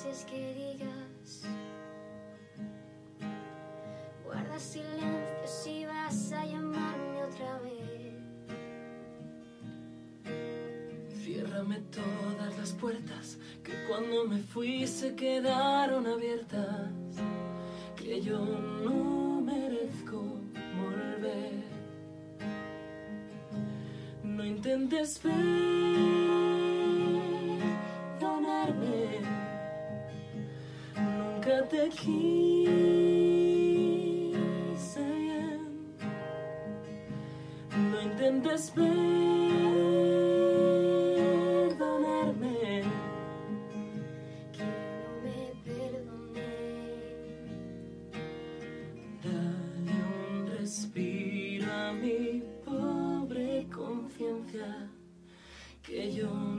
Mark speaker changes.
Speaker 1: que digas. Guarda silencio si vas a llamarme otra vez.
Speaker 2: Ciérrame todas las puertas que cuando me fui se quedaron abiertas. Que yo no merezco volver. No intentes perdonarme. de aquí, No intentes perdonarme.
Speaker 1: Que no me perdone.
Speaker 2: Dale un respiro a mi pobre conciencia. Que yo